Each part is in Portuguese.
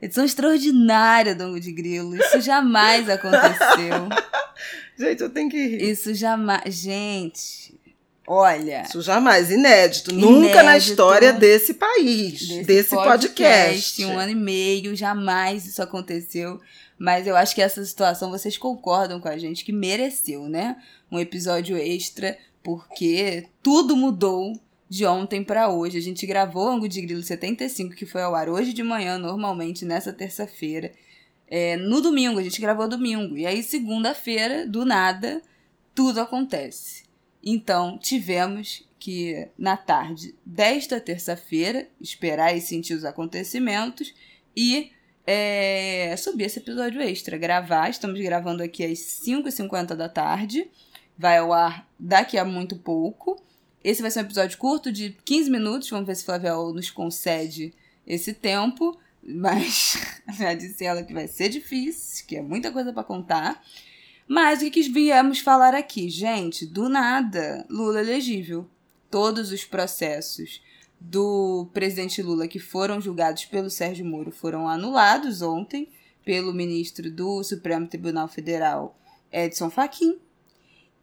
Edição extraordinária do Ango de Grilo. Isso jamais aconteceu. Gente, eu tenho que rir. Isso jamais. Gente, olha. Isso jamais, inédito. inédito Nunca na história desse país, desse, desse podcast. podcast. Um ano e meio, jamais isso aconteceu. Mas eu acho que essa situação vocês concordam com a gente que mereceu, né? Um episódio extra, porque tudo mudou de ontem para hoje. A gente gravou Ango de Grilo 75, que foi ao ar hoje de manhã, normalmente nessa terça-feira. É, no domingo, a gente gravou domingo. E aí, segunda-feira, do nada, tudo acontece. Então, tivemos que, na tarde desta terça-feira, esperar e sentir os acontecimentos e é, subir esse episódio extra, gravar. Estamos gravando aqui às 5h50 da tarde. Vai ao ar daqui a muito pouco. Esse vai ser um episódio curto, de 15 minutos. Vamos ver se Flavial nos concede esse tempo. Mas já disse ela que vai ser difícil, que é muita coisa para contar. Mas o que, viemos falar aqui? Gente, do nada, Lula elegível. Todos os processos do presidente Lula que foram julgados pelo Sérgio Moro foram anulados ontem pelo ministro do Supremo Tribunal Federal, Edson Fachin.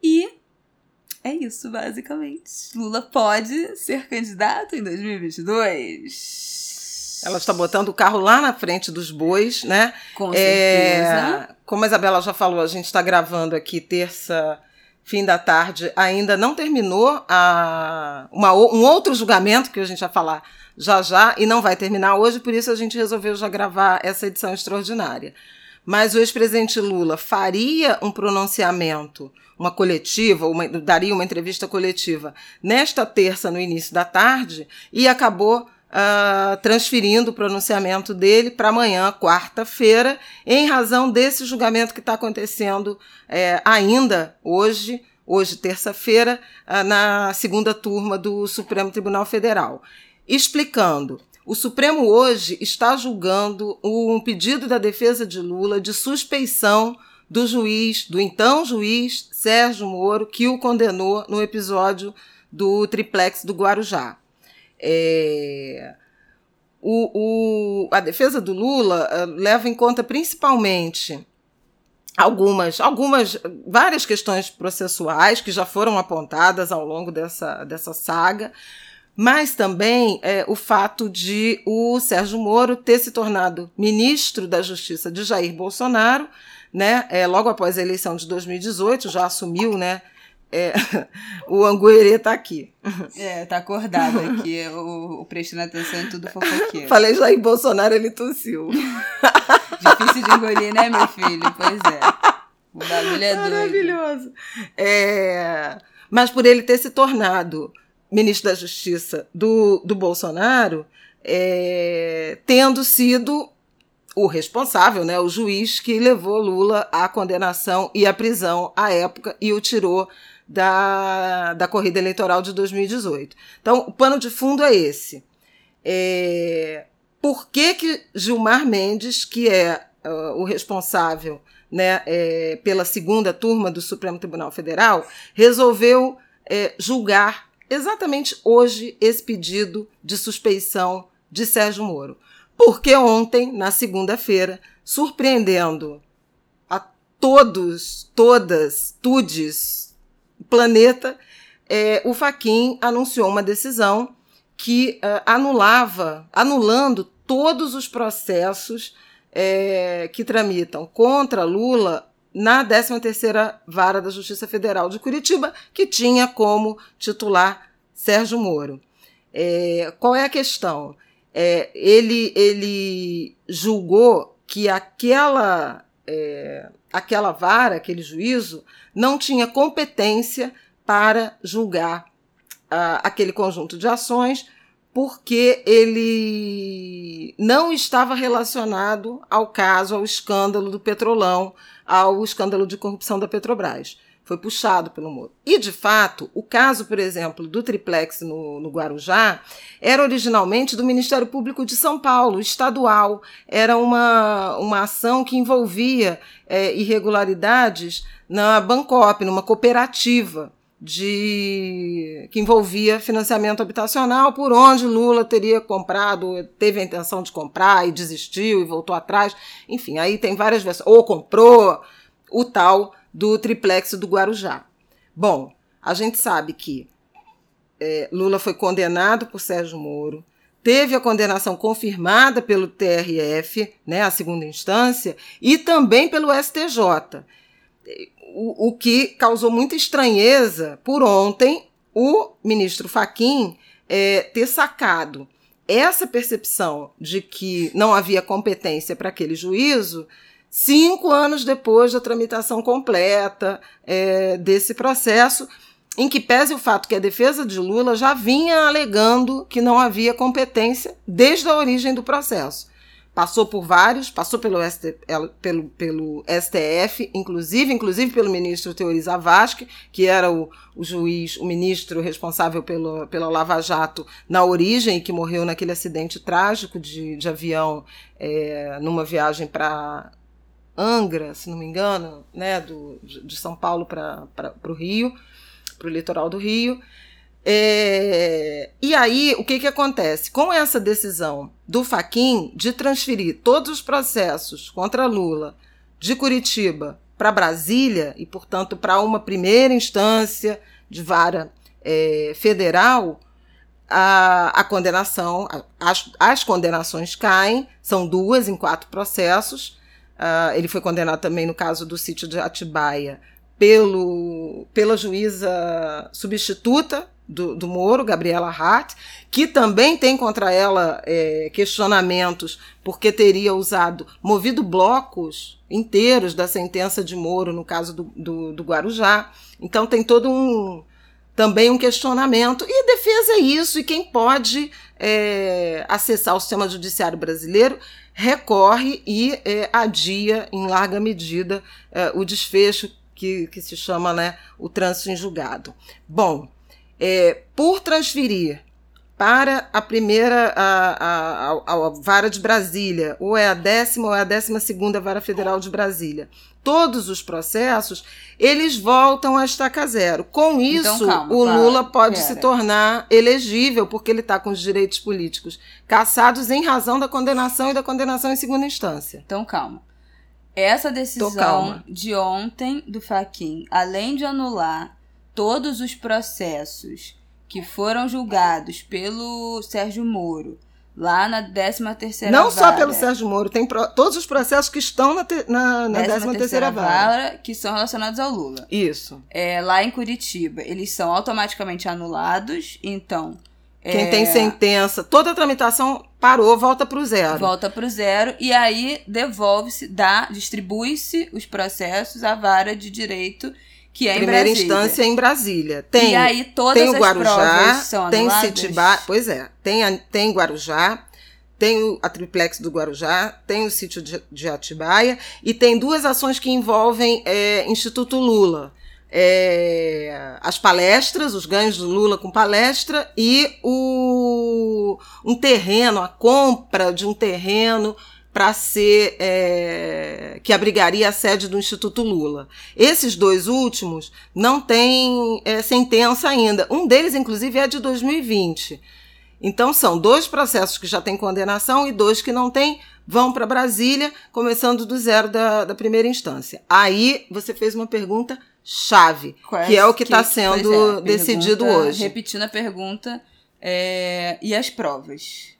E é isso, basicamente. Lula pode ser candidato em 2022. Ela está botando o carro lá na frente dos bois, né? Com certeza. É, como a Isabela já falou, a gente está gravando aqui terça, fim da tarde. Ainda não terminou a, uma, um outro julgamento que a gente vai falar já já e não vai terminar hoje, por isso a gente resolveu já gravar essa edição extraordinária. Mas o ex-presidente Lula faria um pronunciamento, uma coletiva, uma, daria uma entrevista coletiva nesta terça, no início da tarde, e acabou uh, transferindo o pronunciamento dele para amanhã, quarta-feira, em razão desse julgamento que está acontecendo é, ainda hoje, hoje, terça-feira, uh, na segunda turma do Supremo Tribunal Federal. Explicando. O Supremo hoje está julgando um pedido da defesa de Lula de suspeição do juiz, do então juiz Sérgio Moro, que o condenou no episódio do triplex do Guarujá. É, o, o, a defesa do Lula uh, leva em conta principalmente algumas, algumas, várias questões processuais que já foram apontadas ao longo dessa, dessa saga, mas também é, o fato de o Sérgio Moro ter se tornado ministro da Justiça de Jair Bolsonaro, né, é, logo após a eleição de 2018, já assumiu, né, é, o Anguerê está aqui. É, tá acordado aqui, o, o prestando atenção em tudo fofoqueiro. Falei em Bolsonaro, ele tossiu. Difícil de engolir, né, meu filho? Pois é. O bagulho é doido. Maravilhoso. É, mas por ele ter se tornado ministro da Justiça do, do Bolsonaro, é, tendo sido o responsável, né, o juiz que levou Lula à condenação e à prisão à época e o tirou da, da corrida eleitoral de 2018. Então, o pano de fundo é esse. É, por que, que Gilmar Mendes, que é uh, o responsável né, é, pela segunda turma do Supremo Tribunal Federal, resolveu é, julgar exatamente hoje esse pedido de suspeição de Sérgio Moro? Porque ontem, na segunda-feira, surpreendendo a todos, todas, tudes planeta, é, o Faquin anunciou uma decisão que uh, anulava, anulando todos os processos é, que tramitam contra Lula na 13ª Vara da Justiça Federal de Curitiba, que tinha como titular Sérgio Moro. É, qual é a questão? É, ele, ele julgou que aquela é, aquela vara, aquele juízo, não tinha competência para julgar uh, aquele conjunto de ações, porque ele não estava relacionado ao caso, ao escândalo do Petrolão, ao escândalo de corrupção da Petrobras foi puxado pelo Moro. E, de fato, o caso, por exemplo, do triplex no, no, Guarujá era originalmente do Ministério Público de São Paulo, estadual. Era uma, uma ação que envolvia é, irregularidades na Bancop, numa cooperativa. De que envolvia financiamento habitacional, por onde Lula teria comprado, teve a intenção de comprar e desistiu e voltou atrás. Enfim, aí tem várias versões. Ou comprou o tal do triplex do Guarujá. Bom, a gente sabe que é, Lula foi condenado por Sérgio Moro, teve a condenação confirmada pelo TRF, né, a segunda instância, e também pelo STJ o, o que causou muita estranheza por ontem o ministro Faquim é, ter sacado essa percepção de que não havia competência para aquele juízo cinco anos depois da tramitação completa é, desse processo, em que pese o fato que a defesa de Lula já vinha alegando que não havia competência desde a origem do processo passou por vários, passou pelo, ST, pelo, pelo STF, inclusive, inclusive pelo ministro Teori Zavascki, que era o, o juiz, o ministro responsável pelo, pela Lava Jato na origem que morreu naquele acidente trágico de, de avião é, numa viagem para Angra, se não me engano, né, do, de São Paulo para o Rio, para o litoral do Rio. É, e aí, o que, que acontece? Com essa decisão do Faquin de transferir todos os processos contra Lula de Curitiba para Brasília, e, portanto, para uma primeira instância de vara é, federal, a, a condenação, as, as condenações caem, são duas em quatro processos. Uh, ele foi condenado também no caso do sítio de Atibaia pelo, pela juíza substituta do, do Moro, Gabriela Hart, que também tem contra ela é, questionamentos porque teria usado, movido blocos inteiros da sentença de Moro, no caso do, do, do Guarujá. Então tem todo um também um questionamento. E defesa é isso, e quem pode é, acessar o sistema judiciário brasileiro recorre e é, adia em larga medida é, o desfecho que, que se chama né, o trânsito em julgado. Bom, é, por transferir para a primeira a, a, a, a, vara de Brasília, ou é a décima ou é a décima segunda vara federal de Brasília. Todos os processos, eles voltam a estaca zero. Com então, isso, então, calma, o Lula pode pera. se tornar elegível, porque ele está com os direitos políticos cassados em razão da condenação e da condenação em segunda instância. Então, calma. Essa decisão de ontem do Faquin, além de anular todos os processos que foram julgados pelo Sérgio Moro lá na 13 terceira Não vara, só pelo Sérgio Moro, tem pro, todos os processos que estão na, te, na, na 13 terceira vara. vara. que são relacionados ao Lula. Isso. É, lá em Curitiba, eles são automaticamente anulados, então... Quem é, tem sentença, toda a tramitação parou, volta para o zero. Volta para o zero e aí devolve-se, dá, distribui-se os processos à vara de direito que é Primeira em instância em Brasília. Tem, e aí todas tem o Guarujá, tem Citibá, pois é, tem, a, tem Guarujá, tem o, a triplex do Guarujá, tem o sítio de, de Atibaia e tem duas ações que envolvem é, Instituto Lula. É, as palestras, os ganhos do Lula com palestra e o, um terreno, a compra de um terreno para ser é, que abrigaria a sede do Instituto Lula. Esses dois últimos não têm é, sentença ainda. Um deles, inclusive, é de 2020. Então são dois processos que já têm condenação e dois que não têm, vão para Brasília, começando do zero da, da, primeira instância. Aí você fez uma pergunta chave, Quais, que é o que está sendo é, decidido hoje. Repetindo a pergunta, é, e as provas?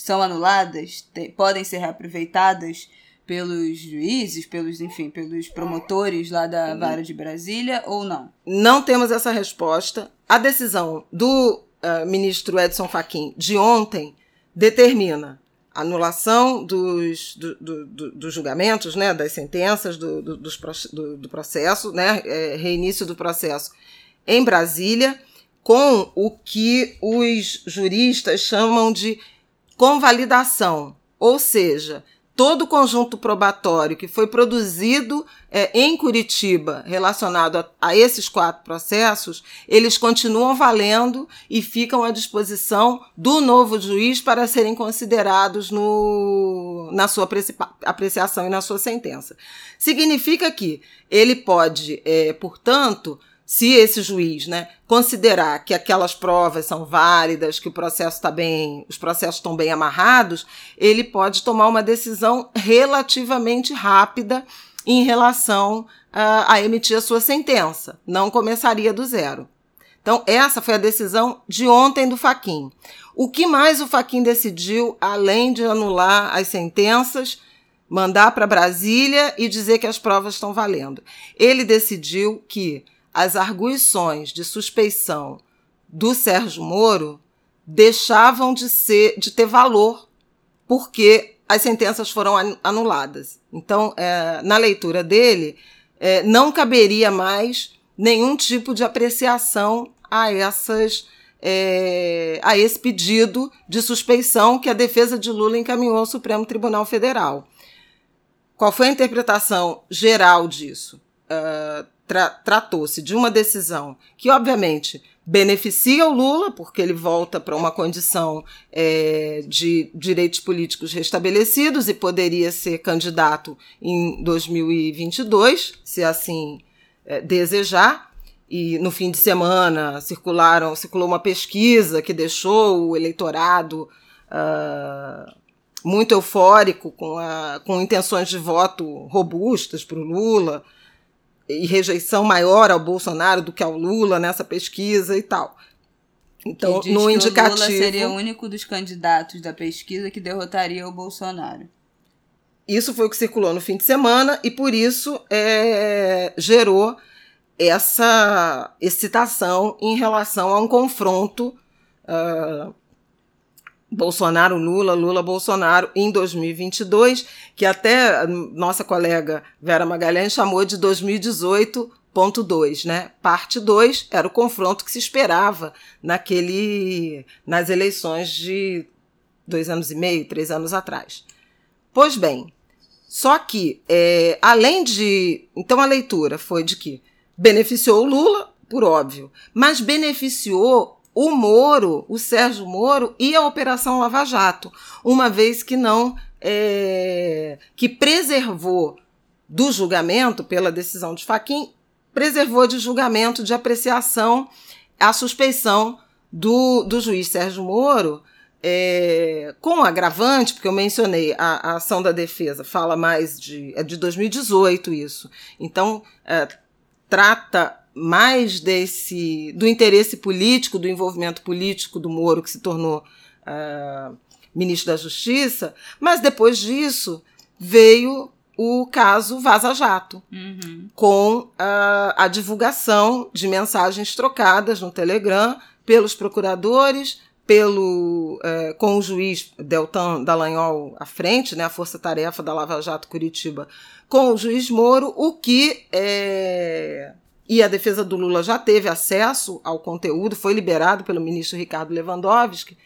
São anuladas, te, podem ser reaproveitadas pelos juízes, pelos, enfim, pelos promotores lá da vara de Brasília ou não? Não temos essa resposta. A decisão do uh, ministro Edson Fachin de ontem determina anulação dos, do, do, do, dos julgamentos, né, das sentenças, do, do, do processo, né, é, reinício do processo em Brasília, com o que os juristas chamam de convalidação, ou seja, todo o conjunto probatório que foi produzido é, em Curitiba relacionado a, a, esses quatro processos, eles continuam valendo e ficam à disposição do novo juiz para serem considerados no, na sua apreciação e na sua sentença. Significa que ele pode, é, portanto, se esse juiz né, considerar que aquelas provas são válidas, que o processo está bem, os processos estão bem amarrados, ele pode tomar uma decisão relativamente rápida em relação a, a emitir a sua sentença. Não começaria do zero. Então, essa foi a decisão de ontem do Faquin. O que mais o Faquin decidiu, além de anular as sentenças, mandar para Brasília e dizer que as provas estão valendo? Ele decidiu que as arguições de suspeição do Sérgio Moro deixavam de ser de ter valor porque as sentenças foram anuladas. Então, é, na leitura dele, é, não caberia mais nenhum tipo de apreciação a essas é, a esse pedido de suspeição que a defesa de Lula encaminhou ao Supremo Tribunal Federal. Qual foi a interpretação geral disso? Uh, tra Tratou-se de uma decisão que, obviamente, beneficia o Lula, porque ele volta para uma condição é, de direitos políticos restabelecidos e poderia ser candidato em 2022, se assim é, desejar. E no fim de semana circularam, circulou uma pesquisa que deixou o eleitorado uh, muito eufórico, com, a, com intenções de voto robustas para o Lula e rejeição maior ao Bolsonaro do que ao Lula nessa pesquisa e tal. Então, no indicativo. O Lula seria o único dos candidatos da pesquisa que derrotaria o Bolsonaro. Isso foi o que circulou no fim de semana e por isso é, gerou essa excitação em relação a um confronto uh, Bolsonaro-Lula, Lula-Bolsonaro em 2022, que até nossa colega Vera Magalhães chamou de 2018.2, né? Parte 2 era o confronto que se esperava naquele nas eleições de dois anos e meio, três anos atrás. Pois bem, só que, é, além de. Então a leitura foi de que beneficiou o Lula, por óbvio, mas beneficiou o Moro, o Sérgio Moro e a Operação Lava Jato, uma vez que não é, que preservou do julgamento pela decisão de Faquim, preservou de julgamento de apreciação a suspeição do, do juiz Sérgio Moro é, com agravante, porque eu mencionei a, a, ação da defesa, fala mais de. é de 2018 isso. Então, é, trata mais desse do interesse político, do envolvimento político do Moro, que se tornou uh, ministro da Justiça, mas depois disso veio o caso Vaza Jato, uhum. com uh, a divulgação de mensagens trocadas no Telegram pelos procuradores, pelo uh, com o juiz Deltan Dallagnol à frente, né, a força-tarefa da Lava Jato Curitiba, com o juiz Moro, o que é, e a defesa do Lula já teve acesso ao conteúdo, foi liberado pelo ministro Ricardo Lewandowski,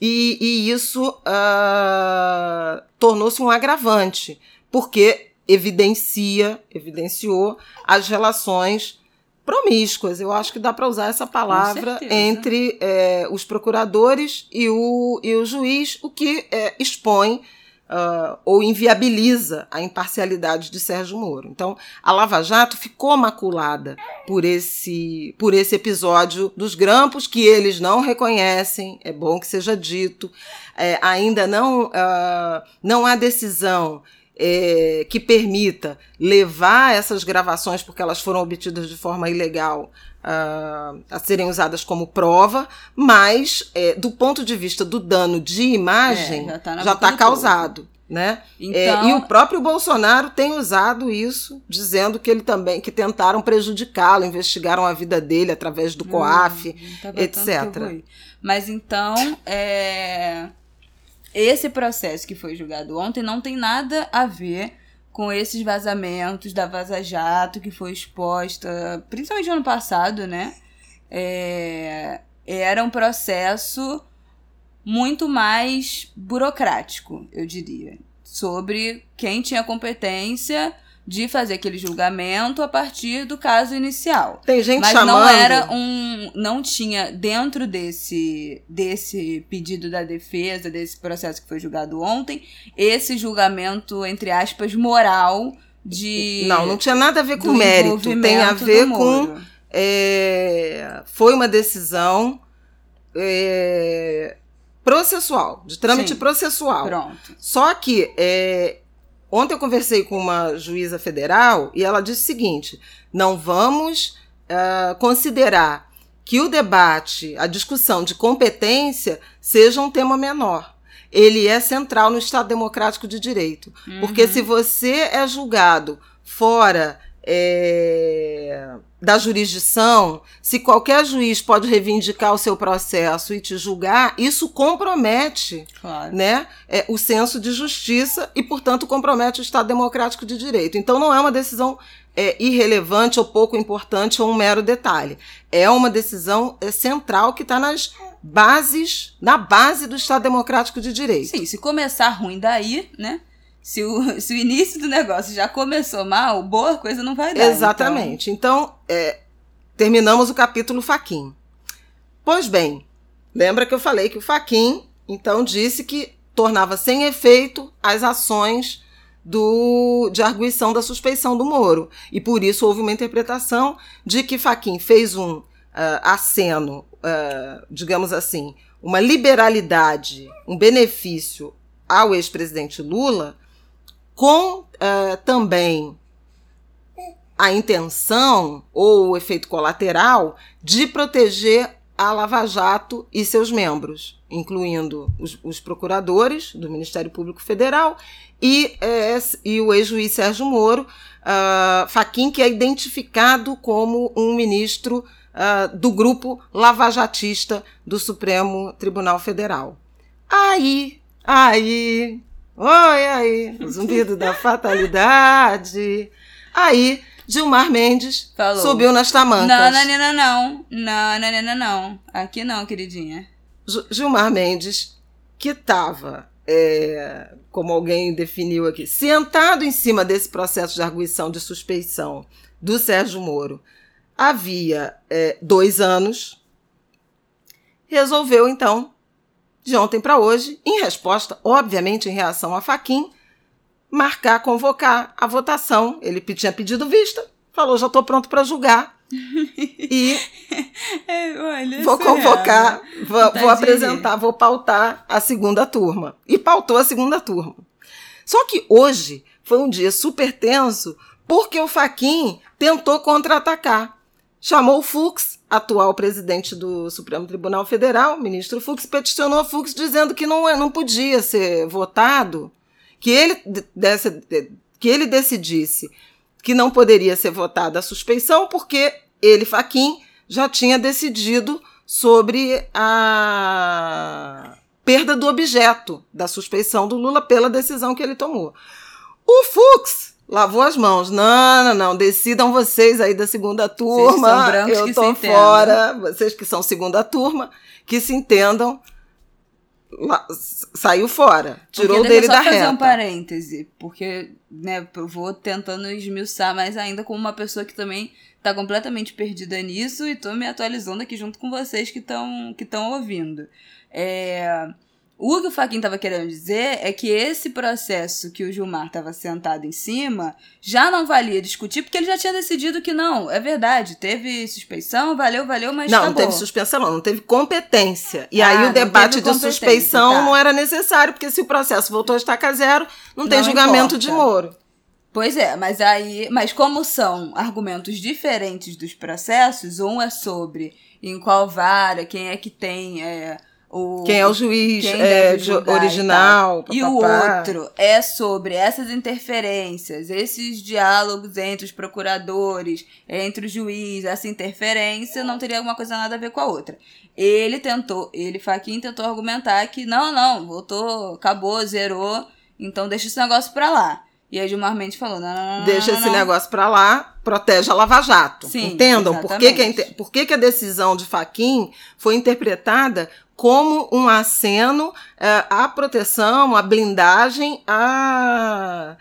e, e isso uh, tornou-se um agravante, porque evidencia, evidenciou as relações promíscuas. Eu acho que dá para usar essa palavra entre é, os procuradores e o, e o juiz, o que é, expõe uh, ou inviabiliza a imparcialidade de Sérgio Moro. Então, a Lava Jato ficou maculada por esse, por esse episódio dos grampos que eles não reconhecem, é bom que seja dito. É, ainda não, uh, não há decisão é, que permita levar essas gravações, porque elas foram obtidas de forma ilegal, uh, a serem usadas como prova, mas é, do ponto de vista do dano de imagem, é, já está tá causado. Né? Então... É, e o próprio Bolsonaro tem usado isso, dizendo que ele também que tentaram prejudicá-lo, investigaram a vida dele através do hum, COAF, hum, etc. Mas então, é, esse processo que foi julgado ontem não tem nada a ver com esses vazamentos da Vaza Jato que foi exposta, principalmente no ano passado, né? É, era um processo muito mais burocrático, eu diria, sobre quem tinha competência de fazer aquele julgamento a partir do caso inicial. Tem gente Mas chamando... não era um, não tinha dentro desse desse pedido da defesa desse processo que foi julgado ontem esse julgamento entre aspas moral de não não tinha nada a ver com mérito tem a ver com é, foi uma decisão é, processual, de trâmite Sim. processual. Pronto. Só que é, ontem eu conversei com uma juíza federal e ela disse o seguinte: não vamos ah, considerar que o debate, a discussão de competência seja um tema menor. Ele é central no Estado Democrático de Direito. Porque se você é julgado fora é, da jurisdição, se qualquer juiz pode reivindicar o seu processo e te julgar, isso compromete Claro. né, é, o senso de justiça e, portanto, compromete o Estado Democrático de Direito. Então, não é uma decisão é, irrelevante ou pouco importante ou um mero detalhe. É uma decisão é, central que está nas bases, na base do Estado Democrático de Direito. Sim, se começar ruim daí, né? Se o, se o início do negócio já começou mal, boa coisa não vai dar. Exatamente. Então, é, terminamos o capítulo Faquin. Pois bem, lembra que eu falei que o Faquin, então, disse que tornava sem efeito as ações do, de arguição da suspeição do Moro. E por isso houve uma interpretação de que Faquin fez um ah, aceno, ah, digamos assim, uma liberalidade, um benefício ao ex-presidente Lula, com ah, também a intenção ou o efeito colateral de proteger a Lava Jato e seus membros, incluindo os, os procuradores do Ministério Público Federal e, eh, e o ex-juiz Sérgio Moro, uh, Faquim, que é identificado como um ministro ah, do grupo lavajatista do Supremo Tribunal Federal. Aí, aí, oi, aí, zumbido da fatalidade. Aí, Gilmar Mendes Falou. subiu nas tamancas. Não, não, não, não, não. Não, não, não. Aqui não, queridinha. Gi- Gilmar Mendes, que estava, como alguém definiu aqui, sentado em cima desse processo de arguição de suspeição do Sérgio Moro havia é, dois anos, resolveu então, de ontem para hoje, em resposta, obviamente em reação a Faquim, marcar, convocar a votação. Ele tinha pedido vista, falou: já estou pronto para julgar. e É, olha, vou surreal, convocar, vou, vou apresentar, vou pautar a segunda turma. E pautou a segunda turma. Só que hoje foi um dia super tenso porque o Faquin tentou contra-atacar. Chamou o Fux, atual presidente do Supremo Tribunal Federal, ministro Fux, peticionou Fux dizendo que não, é- não podia ser votado, que ele, de- desse, que ele decidisse que não poderia ser votada a suspeição, porque ele, Faquin, já tinha decidido sobre a perda do objeto da suspeição do Lula pela decisão que ele tomou. O Fux lavou as mãos. Não, não, não. Decidam vocês aí da segunda turma. são brancos Eu que tô se entendam. fora. Vocês que são segunda turma, que se entendam. La- Saiu fora. Tirou Porque dele eu da só fazer reta. um parêntese, porque né, eu vou tentando esmiuçar mais ainda como uma pessoa que também tá completamente perdida nisso e tô me atualizando aqui junto com vocês que estão que estão ouvindo. É, o que o Faquin tava querendo dizer é que esse processo que o Gilmar tava sentado em cima já não valia discutir, porque ele já tinha decidido que não, é verdade, teve suspeição, valeu, valeu, mas Não, tá não teve suspensão, não, não teve competência. E Ah, aí o debate de suspeição tá. não era necessário, porque se o processo voltou a estaca zero, não, tem Não julgamento importa. de Moro. Pois é, mas aí, mas como são argumentos diferentes dos processos, um é sobre em qual vara, quem é que tem é, o Quem é o juiz é, original, E, e o outro é sobre essas interferências, esses diálogos entre os procuradores, entre o juiz, essa interferência não teria alguma coisa nada a ver com a outra. Ele tentou, ele Faquin tentou argumentar que não, não, voltou, acabou, zerou, então deixa esse negócio pra lá. E aí Gilmar Mendes falou, não, não, não, Deixa não, esse negócio pra lá, protege a Lava Jato. Sim, Entendam por que, que, a, por que, que a decisão de Faquim foi interpretada como um aceno eh, à proteção, à blindagem, à,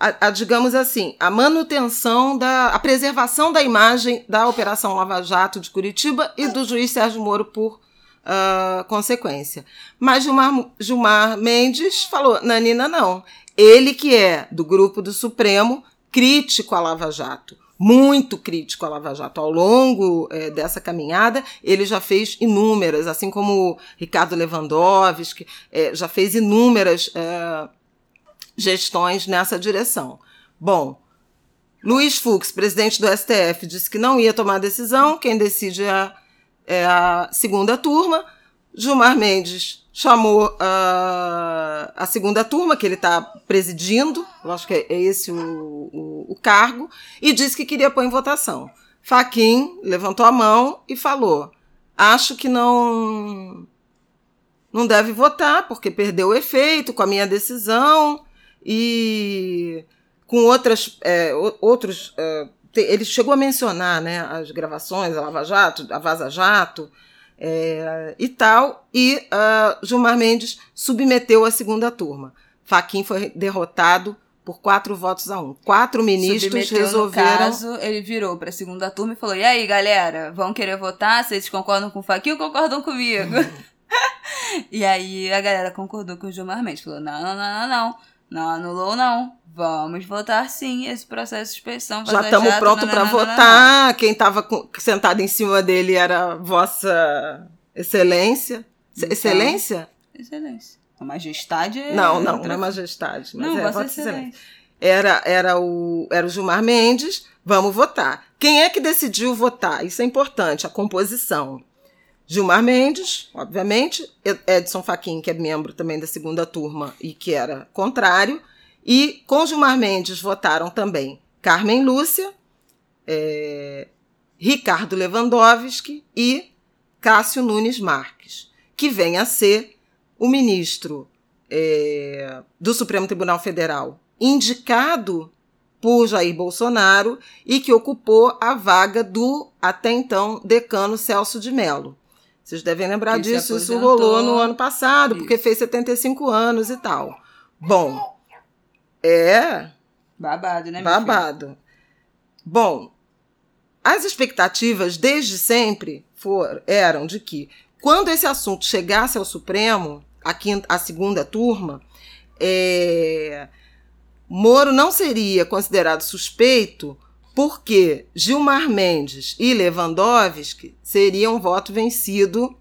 à- à, digamos assim, a manutenção da. a preservação da imagem da Operação Lava Jato de Curitiba e do juiz Sérgio Moro por ah, consequência. Mas Gilmar, Gilmar Mendes falou: Nanina, não. Ele que é do grupo do Supremo, crítico à Lava Jato, muito crítico à Lava Jato. Ao longo é, dessa caminhada, ele já fez inúmeras, assim como Ricardo Lewandowski, é, já fez inúmeras é, gestões nessa direção. Bom, Luiz Fux, presidente do STF, disse que não ia tomar decisão, quem decide é é a segunda turma. Gilmar Mendes chamou uh, a segunda turma, que ele está presidindo, eu acho que é esse o, o, o, cargo, e disse que queria pôr em votação. Faquim levantou a mão e falou: acho que não, não deve votar, porque perdeu o efeito com a minha decisão e com outras, é, outros. É, ele chegou a mencionar né, as gravações, a Lava Jato, a Vaza Jato é, e tal, e uh, Gilmar Mendes submeteu a segunda turma. Faquim foi derrotado por quatro votos a um. Quatro ministros submeteu, resolveram. No caso, ele virou para a segunda turma e falou: E aí, galera, vão querer votar? Vocês concordam com o Faquim ou concordam comigo? Uhum. e aí a galera concordou com o Gilmar Mendes. Falou: Não, não, não, não, não. Não anulou, não. Vamos votar sim esse processo de suspensão. Já estamos prontos para votar. Quem estava sentado em cima dele era Vossa Excelência. Então, excelência? Excelência. A majestade é. Não, não, outra... não é majestade. Mas não, é Vossa, Vossa Excelência. Excelência. Era, era, o, era o Gilmar Mendes. Vamos votar. Quem é que decidiu votar? Isso é importante, a composição. Gilmar Mendes, obviamente, Edson Fachin, que é membro também da segunda turma e que era contrário, e com Gilmar Mendes votaram também Carmen Lúcia, é, Ricardo Lewandowski e Cássio Nunes Marques, que vem a ser o ministro é, do Supremo Tribunal Federal indicado por Jair Bolsonaro e que ocupou a vaga do até então decano Celso de Mello. Vocês devem lembrar que disso, isso rolou no ano passado, isso. porque fez 75 anos e tal. Bom, é. Babado, né? Babado. Bom, as expectativas desde sempre for, eram de que, quando esse assunto chegasse ao Supremo, a, quinta, a segunda turma, é, Moro não seria considerado suspeito porque Gilmar Mendes e Lewandowski seriam voto vencido,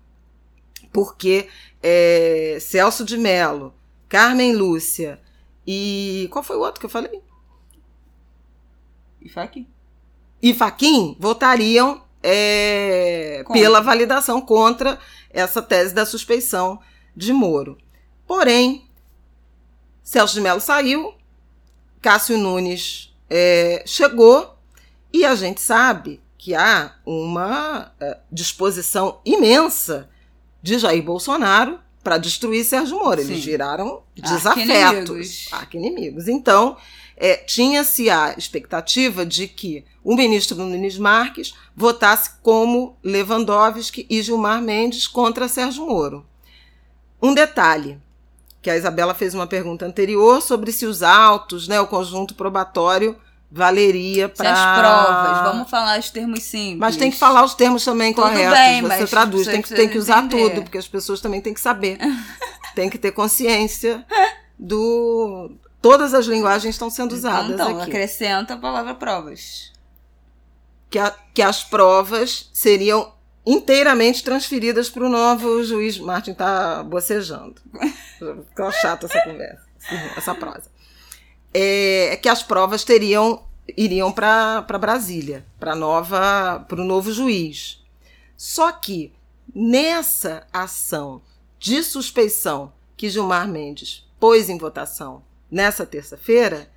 porque é, Celso de Mello, Carmen Lúcia e. Qual foi o outro que eu falei? E Faquim. E Faquim votariam é, pela validação contra essa tese da suspeição de Moro. Porém, Celso de Mello saiu, Cássio Nunes é, chegou e a gente sabe que há uma uh, disposição imensa de Jair Bolsonaro para destruir Sérgio Moro. Sim. Eles viraram desafetos, arqui-inimigos. Então, é, tinha-se a expectativa de que o ministro Nunes Marques votasse como Lewandowski e Gilmar Mendes contra Sérgio Moro. Um detalhe, que a Isabela fez uma pergunta anterior sobre se os autos, né, o conjunto probatório valeria para as provas. Vamos falar os termos simples. Mas tem que falar os termos também Tudo corretos. Bem, você traduz, tem que, tem que usar entender. tudo, porque as pessoas também têm que saber. tem que ter consciência do todas as linguagens estão sendo então, usadas então, aqui. acrescenta a palavra provas. Que, a, que as provas seriam inteiramente transferidas para o novo juiz. Martin está bocejando. Ficou chata essa conversa, essa prosa é, que as provas teriam iriam para Brasília, para nova para o novo juiz. Só que nessa ação de suspeição que Gilmar Mendes pôs em votação nessa terça-feira,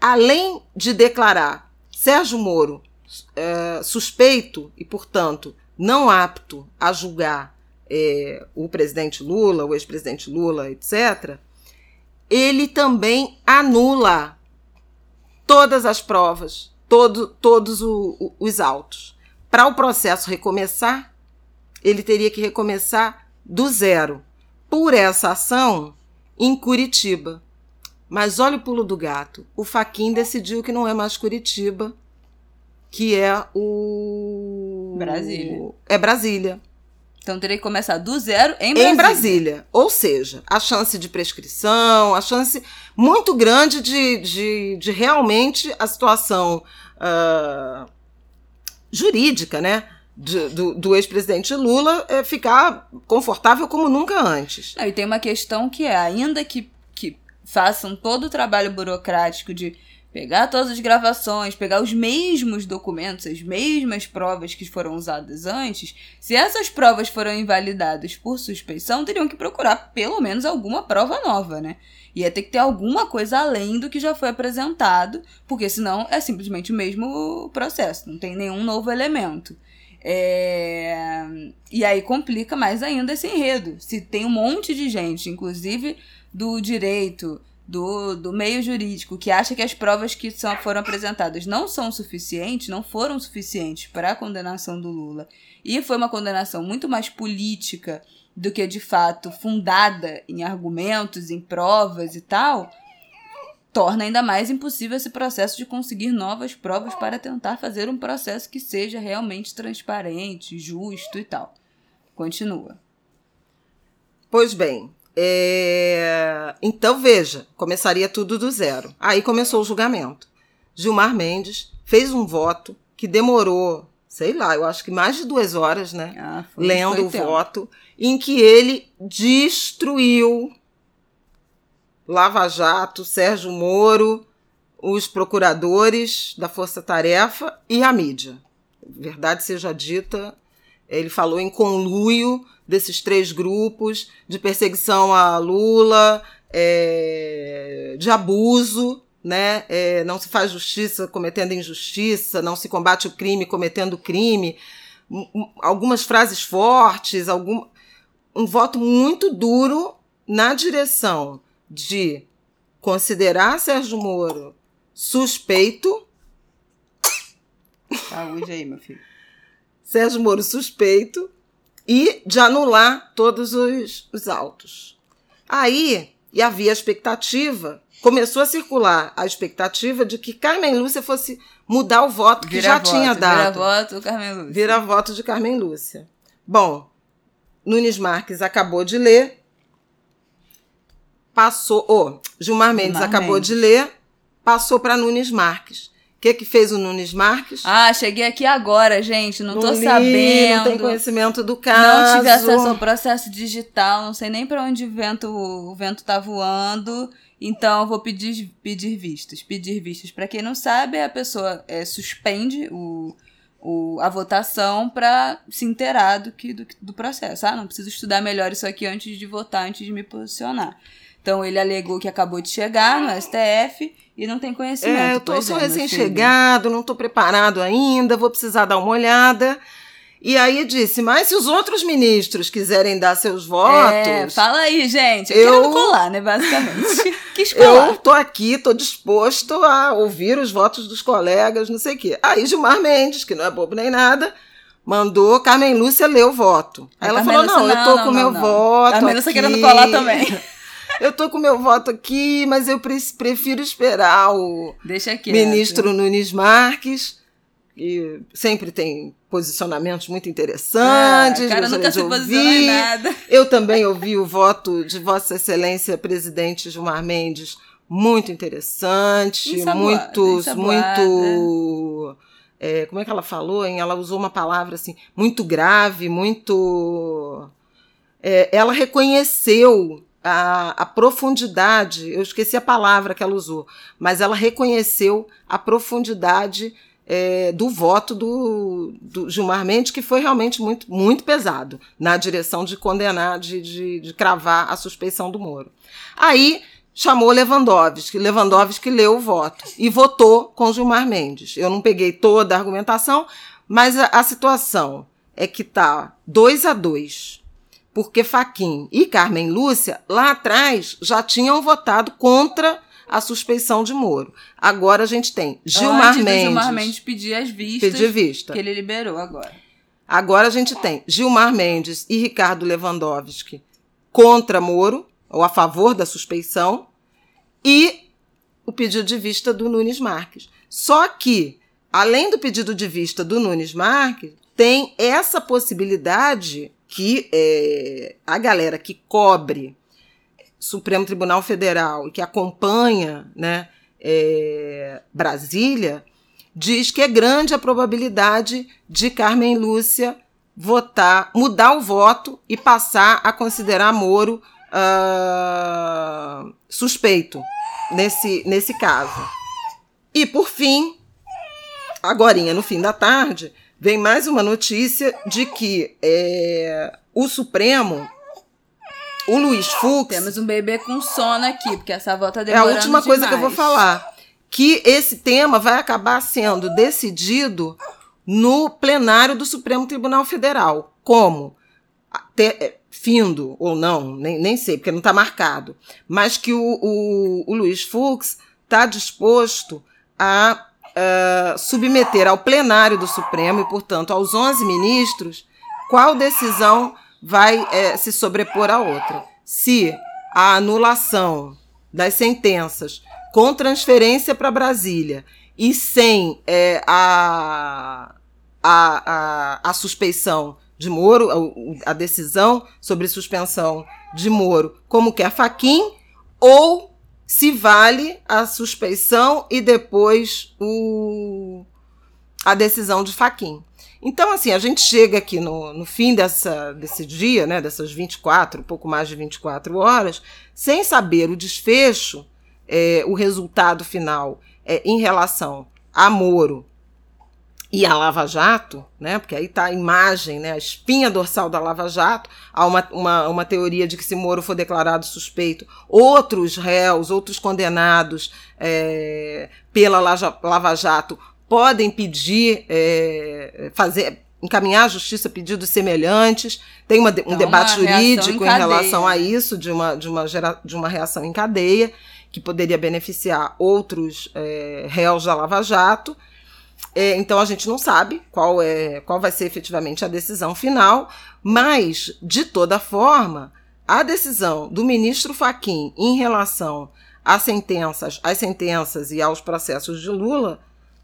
além de declarar Sérgio Moro é, suspeito e, portanto, não apto a julgar é, o presidente Lula, o ex-presidente Lula, etc., ele também anula todas as provas, todo, todos o, o, os autos. Para o processo recomeçar, ele teria que recomeçar do zero. Por essa ação, em Curitiba. Mas olha o pulo do gato. O Faquin decidiu que não é mais Curitiba, que é o. Brasília. É Brasília. Então teria que começar do zero em Brasília. Em Brasília. Ou seja, a chance de prescrição, a chance muito grande de, de, de realmente a situação uh, jurídica, né? De, do, do ex-presidente Lula é, ficar confortável como nunca antes. e tem uma questão que é, ainda que, que façam todo o trabalho burocrático de pegar todas as gravações, pegar os mesmos documentos, as mesmas provas que foram usadas antes, se essas provas foram invalidadas por suspeição, teriam que procurar pelo menos alguma prova nova, né? Ia ter que ter alguma coisa além do que já foi apresentado, porque senão é simplesmente o mesmo processo, não tem nenhum novo elemento. É... E aí complica mais ainda esse enredo. Se tem um monte de gente, inclusive do direito, do, do meio jurídico que acha que as provas que são, foram apresentadas não são suficientes, não foram suficientes para a condenação do Lula, e foi uma condenação muito mais política do que de fato fundada em argumentos, em provas e tal, torna ainda mais impossível esse processo de conseguir novas provas para tentar fazer um processo que seja realmente transparente, justo e tal. Continua. Pois bem, é... Então, veja, começaria tudo do zero. Aí começou o julgamento. Gilmar Mendes fez um voto que demorou, sei lá, eu acho que mais de duas horas, né? Ah, foi, lendo foi o tempo. voto, em que ele destruiu Lava Jato, Sérgio Moro, os procuradores da Força Tarefa e a mídia. Verdade seja dita, ele falou em conluio desses três grupos de perseguição a Lula, é, de abuso, né? É, não se faz justiça cometendo injustiça, não se combate o crime cometendo crime. Algumas frases fortes, algum, um voto muito duro na direção de considerar Sérgio Moro suspeito. Saúde aí, meu filho. Sérgio Moro suspeito e de anular todos os, os autos. Aí, e havia expectativa, começou a circular a expectativa de que Carmen Lúcia fosse mudar o voto que Vira já voto, tinha dado. Vira voto, Carmen Lúcia. Vira voto de Carmen Lúcia. Bom, Nunes Marques acabou de ler, passou. Oh, Gilmar Mendes Gilmar acabou Mendes. de ler, passou para Nunes Marques. O que, que fez o Nunes Marques? Ah, cheguei aqui agora, gente. Não, tô li, sabendo. Não tem conhecimento do caso. Não tive acesso ao processo digital, não sei nem para onde o vento, o vento tá voando. Então eu vou pedir, pedir vistas. Pedir vistas, para quem não sabe, a pessoa é, suspende o, o, a votação para se inteirar do, que, do, do processo. Ah, não preciso estudar melhor isso aqui antes de votar, antes de me posicionar. Então ele alegou que acabou de chegar no STF e não tem conhecimento. É, eu tô, sou é, recém-chegado, não tô preparado ainda, vou precisar dar uma olhada. E aí disse, mas se os outros ministros quiserem dar seus votos, É, fala aí, gente. Eu, Eu- quero colar, né, basicamente. Quis colar. eu tô aqui, tô disposto a ouvir os votos dos colegas, não sei o quê. Aí Gilmar Mendes, que não é bobo nem nada, mandou Carmen Lúcia ler o voto. Aí ela Carmen falou, Lúcia, não, eu tô não, com o não, meu não. voto Carmen Lúcia aqui. querendo colar também. Eu tô com meu voto aqui, mas eu pre- prefiro esperar o ministro Nunes Marques, que sempre tem posicionamentos muito interessantes. Ah, o cara nunca se posicionou em nada. Eu também ouvi o voto de Vossa Excelência Presidente Gilmar Mendes, muito interessante, muito, ensaboada. muito. é, como é que ela falou? Hein? Ela usou uma palavra assim, muito grave, muito. é, ela reconheceu a, a profundidade, eu esqueci a palavra que ela usou, mas ela reconheceu a profundidade é, do voto do, do Gilmar Mendes, que foi realmente muito, muito pesado na direção de condenar, de, de, de cravar a suspeição do Moro. Aí chamou Lewandowski, Lewandowski leu o voto e votou com Gilmar Mendes. Eu não peguei toda a argumentação, mas a, a situação é que tá 2 a 2 porque Faquim e Carmen Lúcia, lá atrás, já tinham votado contra a suspeição de Moro. Agora a gente tem Gilmar Antes Mendes. Gilmar Mendes pedir as vistas pedir vista. que ele liberou agora. Agora a gente tem Gilmar Mendes e Ricardo Lewandowski contra Moro, ou a favor da suspeição, e o pedido de vista do Nunes Marques. Só que, além do pedido de vista do Nunes Marques, tem essa possibilidade que é, a galera que cobre Supremo Tribunal Federal e que acompanha né, é, Brasília diz que é grande a probabilidade de Carmen Lúcia votar, mudar o voto e passar a considerar Moro uh, suspeito nesse, nesse caso. E por fim, agora no fim da tarde, vem mais uma notícia de que é, o Supremo, o Luiz Fux. Temos um bebê com sono aqui, porque essa volta É a última coisa demais. que eu vou falar. Que esse tema vai acabar sendo decidido no plenário do Supremo Tribunal Federal. Como? Ter, é, findo ou não, nem, nem sei, porque não está marcado. Mas que o, o, o Luiz Fux está disposto a uh, submeter ao plenário do Supremo e, portanto, aos 11 ministros, qual decisão vai uh, se sobrepor à outra. Se a anulação das sentenças com transferência para Brasília e sem uh, a, a, a, a suspeição de Moro, a, a, decisão sobre suspensão de Moro, como quer Faquim, ou se vale a suspeição e depois o, a decisão de Faquim. Então, assim, a gente chega aqui no, no fim dessa, desse dia, né, dessas 24, um pouco mais de 24 horas, sem saber o desfecho, é, o resultado final é, em relação a Moro e a Lava Jato, né? Porque aí está a imagem, né? A espinha dorsal da Lava Jato. Há uma, uma, uma teoria de que se Moro for declarado suspeito, outros réus, outros condenados é, pela Lava Jato podem pedir, é, fazer, encaminhar à justiça pedidos semelhantes. Tem uma, um então, debate jurídico em, em, relação a isso, de uma, de, uma gera, de uma reação em cadeia, que poderia beneficiar outros é, réus da Lava Jato. É, então a gente não sabe qual é qual vai ser efetivamente a decisão final, mas de toda forma a decisão do ministro Faquim em relação às sentenças, às sentenças e aos processos de Lula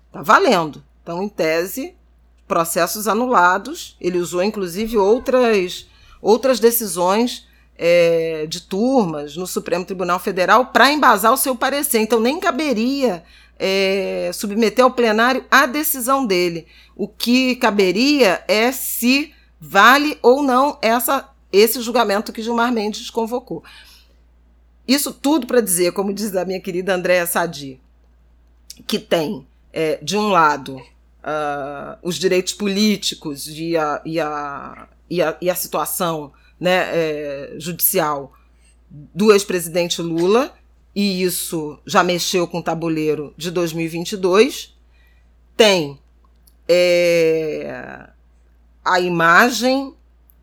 está valendo. Então, em tese, processos anulados. Ele usou inclusive outras outras decisões é, de turmas no Supremo Tribunal Federal para embasar o seu parecer. Então, nem caberia é, submeter ao plenário a decisão dele. O que caberia é se vale ou não essa, esse julgamento que Gilmar Mendes convocou. Isso tudo para dizer, como diz a minha querida Andréa Sadi, que tem, é, de um lado, uh, os direitos políticos e a, e a, e a, e a situação né, é, judicial do ex-presidente Lula, e isso já mexeu com o tabuleiro de 2022. Tem é, a imagem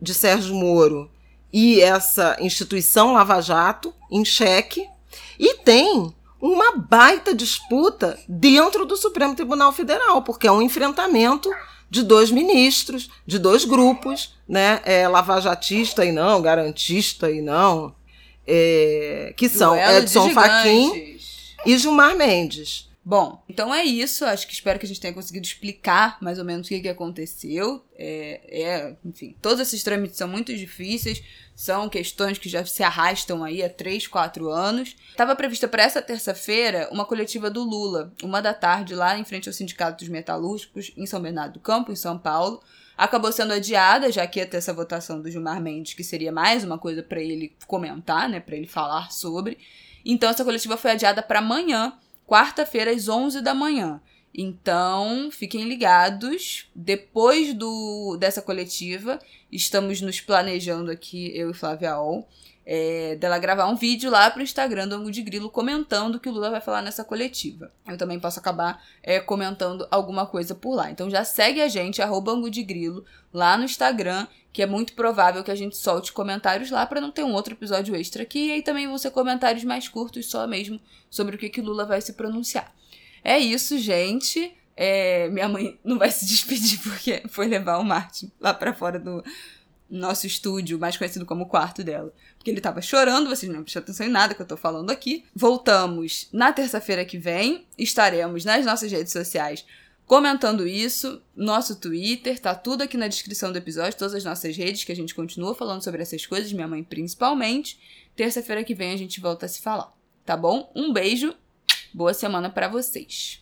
de Sérgio Moro e essa instituição Lava Jato em xeque, e tem uma baita disputa dentro do Supremo Tribunal Federal, porque é um enfrentamento de dois ministros, de dois grupos, né? É, lavajatista e não, garantista e não, é, que são Duelo Edson Fachin e Gilmar Mendes. Bom, então é isso. Acho que espero que a gente tenha conseguido explicar mais ou menos o que, que aconteceu. É, é, enfim, todos esses trâmites são muito difíceis, são questões que já se arrastam aí há 3, 4 anos. Estava prevista para essa terça-feira uma coletiva do Lula, uma da tarde, lá em frente ao Sindicato dos Metalúrgicos, em São Bernardo do Campo, em São Paulo acabou sendo adiada, já que ia ter essa votação do Gilmar Mendes, que seria mais uma coisa para ele comentar, né, para ele falar sobre. Então essa coletiva foi adiada para amanhã, quarta-feira às 11 da manhã. Então, fiquem ligados. Depois do dessa coletiva, estamos nos planejando aqui, eu e Flávia Ol, é, dela gravar um vídeo lá pro Instagram do Angu de Grilo comentando o que o Lula vai falar nessa coletiva. Eu também posso acabar é, comentando alguma coisa por lá. Então já segue a gente, arroba de Grilo, lá no Instagram, que é muito provável que a gente solte comentários lá para não ter um outro episódio extra aqui. E aí também vão ser comentários mais curtos, só mesmo sobre o que, que Lula vai se pronunciar. É isso, gente. É, minha mãe não vai se despedir porque foi levar o Martin lá para fora do nosso estúdio, mais conhecido como quarto dela. Porque ele tava chorando, vocês não prestam atenção em nada que eu tô falando aqui. Voltamos na terça-feira que vem. Estaremos nas nossas redes sociais comentando isso, nosso Twitter, tá tudo aqui na descrição do episódio, todas as nossas redes, que a gente continua falando sobre essas coisas, minha mãe principalmente. Terça-feira que vem a gente volta a se falar, tá bom? Um beijo, boa semana para vocês.